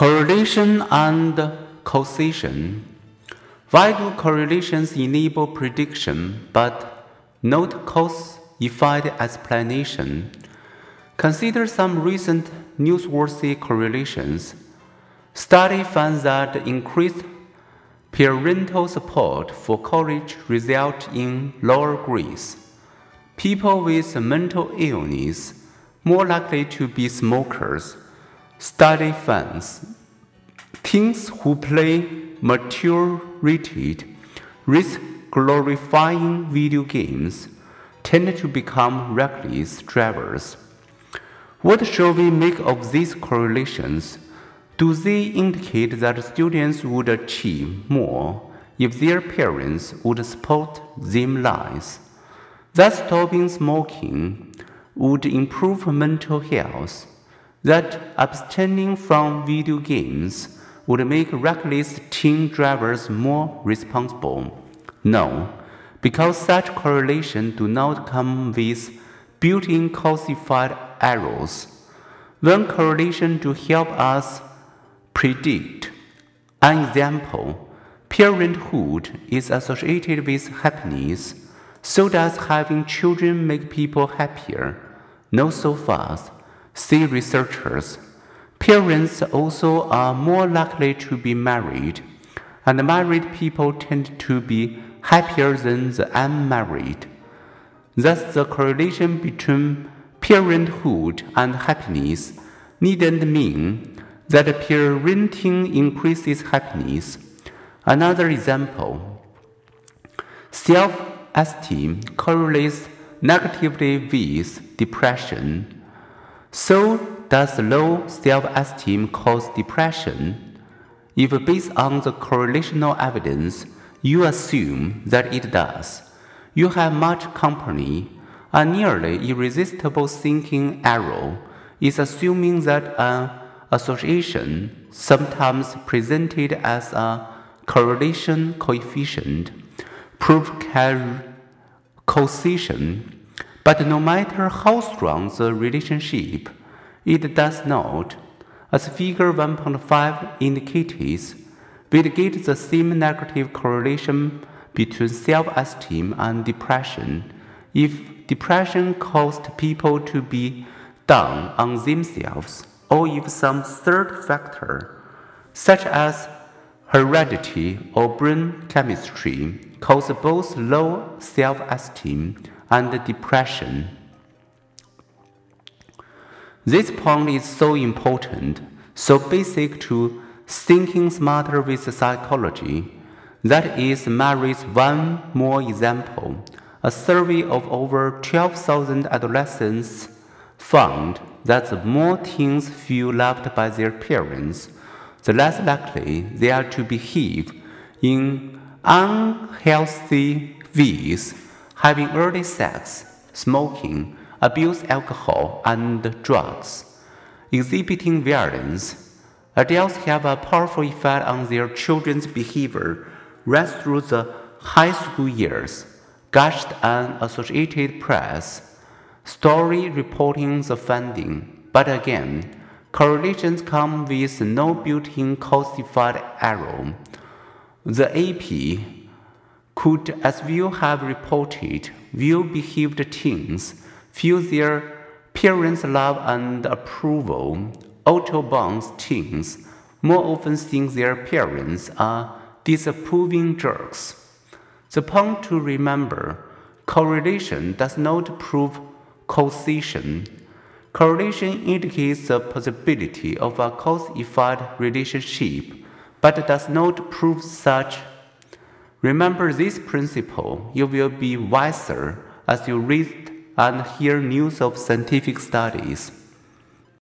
Correlation and causation. Why do correlations enable prediction but not cause effect explanation? Consider some recent newsworthy correlations. Study found that increased parental support for college result in lower grades. People with mental illness more likely to be smokers study fans. Teens who play mature rated, risk glorifying video games tend to become reckless drivers. What shall we make of these correlations? Do they indicate that students would achieve more if their parents would support them less? That stopping smoking would improve mental health that abstaining from video games would make reckless teen drivers more responsible. No, because such correlations do not come with built-in causified errors. One correlation to help us predict. An example, parenthood is associated with happiness. So does having children make people happier? Not so fast. See researchers. Parents also are more likely to be married, and married people tend to be happier than the unmarried. Thus, the correlation between parenthood and happiness needn't mean that parenting increases happiness. Another example self esteem correlates negatively with depression. So, does low self esteem cause depression? If based on the correlational evidence, you assume that it does, you have much company. A nearly irresistible thinking error is assuming that an association, sometimes presented as a correlation coefficient, proves causation but no matter how strong the relationship, it does not, as figure 1.5 indicates, get the same negative correlation between self-esteem and depression. If depression caused people to be down on themselves or if some third factor, such as heredity or brain chemistry, caused both low self-esteem and depression. This point is so important, so basic to thinking smarter with psychology. That is merits one more example. A survey of over 12,000 adolescents found that the more teens feel loved by their parents, the less likely they are to behave in unhealthy ways having early sex, smoking, abuse alcohol and drugs, exhibiting violence. Adults have a powerful effect on their children's behavior right through the high school years, gushed an Associated Press story reporting the finding. But again, correlations come with no built-in causified error. The AP could, as we have reported, well behaved teens feel their parents' love and approval. Autobahns teens more often think their parents are disapproving jerks. The point to remember correlation does not prove causation. Correlation indicates the possibility of a cause effect relationship, but does not prove such Remember this principle, you will be wiser as you read and hear news of scientific studies.